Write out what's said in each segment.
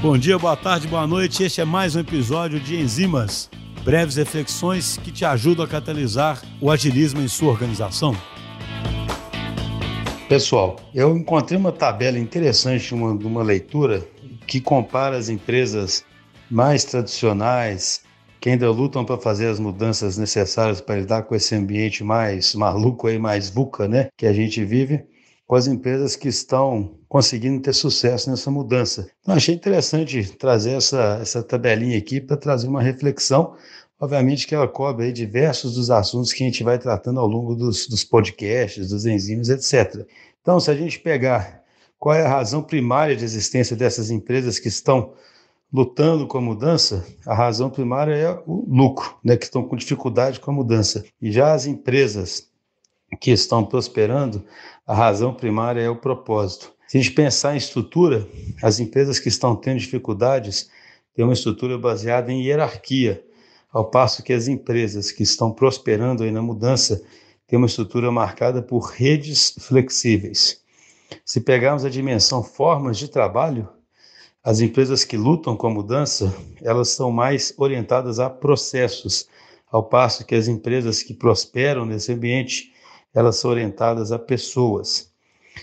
Bom dia, boa tarde, boa noite. Este é mais um episódio de Enzimas, breves reflexões que te ajudam a catalisar o agilismo em sua organização. Pessoal, eu encontrei uma tabela interessante, uma, uma leitura que compara as empresas mais tradicionais, que ainda lutam para fazer as mudanças necessárias para lidar com esse ambiente mais maluco aí, mais VUCA, né, que a gente vive, com as empresas que estão conseguindo ter sucesso nessa mudança. Então, achei interessante trazer essa, essa tabelinha aqui para trazer uma reflexão. Obviamente que ela cobre diversos dos assuntos que a gente vai tratando ao longo dos, dos podcasts, dos enzimas, etc. Então, se a gente pegar qual é a razão primária de existência dessas empresas que estão lutando com a mudança, a razão primária é o lucro, né, que estão com dificuldade com a mudança. E já as empresas que estão prosperando, a razão primária é o propósito. Se a gente pensar em estrutura, as empresas que estão tendo dificuldades têm uma estrutura baseada em hierarquia, ao passo que as empresas que estão prosperando aí na mudança têm uma estrutura marcada por redes flexíveis. Se pegarmos a dimensão formas de trabalho, as empresas que lutam com a mudança, elas são mais orientadas a processos, ao passo que as empresas que prosperam nesse ambiente, elas são orientadas a pessoas.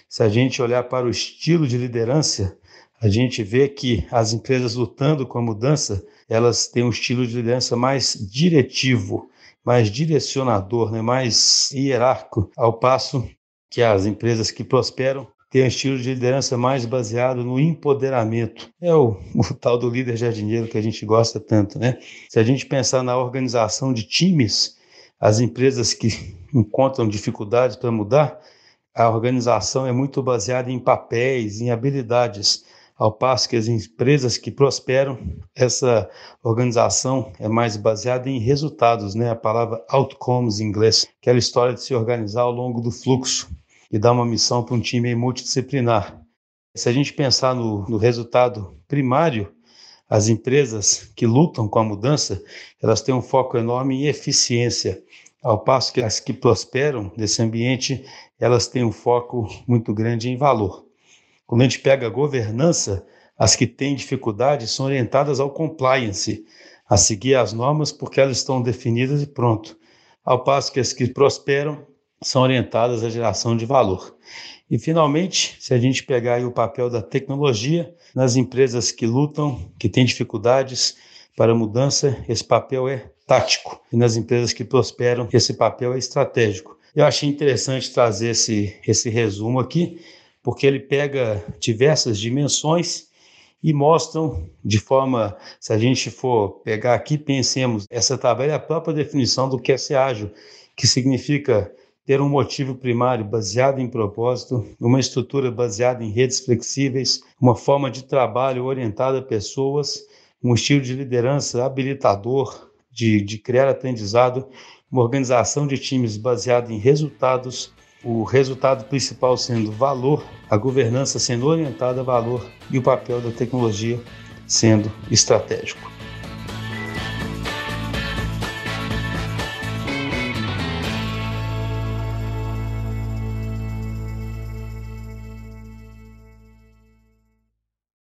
Se a gente olhar para o estilo de liderança, a gente vê que as empresas lutando com a mudança, elas têm um estilo de liderança mais diretivo, mais direcionador, né? mais hierárquico, ao passo que as empresas que prosperam têm um estilo de liderança mais baseado no empoderamento. É o, o tal do líder jardineiro que a gente gosta tanto, né? Se a gente pensar na organização de times, as empresas que encontram dificuldades para mudar, a organização é muito baseada em papéis, em habilidades, ao passo que as empresas que prosperam, essa organização é mais baseada em resultados, né? A palavra outcomes em inglês, aquela história de se organizar ao longo do fluxo e dar uma missão para um time multidisciplinar. Se a gente pensar no, no resultado primário, as empresas que lutam com a mudança, elas têm um foco enorme em eficiência, ao passo que as que prosperam nesse ambiente, elas têm um foco muito grande em valor. Quando a gente pega a governança, as que têm dificuldade são orientadas ao compliance, a seguir as normas porque elas estão definidas e pronto. Ao passo que as que prosperam são orientadas à geração de valor. E, finalmente, se a gente pegar o papel da tecnologia nas empresas que lutam, que têm dificuldades para mudança, esse papel é tático. E nas empresas que prosperam, esse papel é estratégico. Eu achei interessante trazer esse, esse resumo aqui, porque ele pega diversas dimensões e mostram de forma, se a gente for pegar aqui, pensemos, essa tabela é a própria definição do que é ser ágil, que significa ter um motivo primário baseado em propósito, uma estrutura baseada em redes flexíveis, uma forma de trabalho orientada a pessoas, um estilo de liderança habilitador, de, de criar aprendizado, uma organização de times baseada em resultados, o resultado principal sendo valor, a governança sendo orientada a valor e o papel da tecnologia sendo estratégico.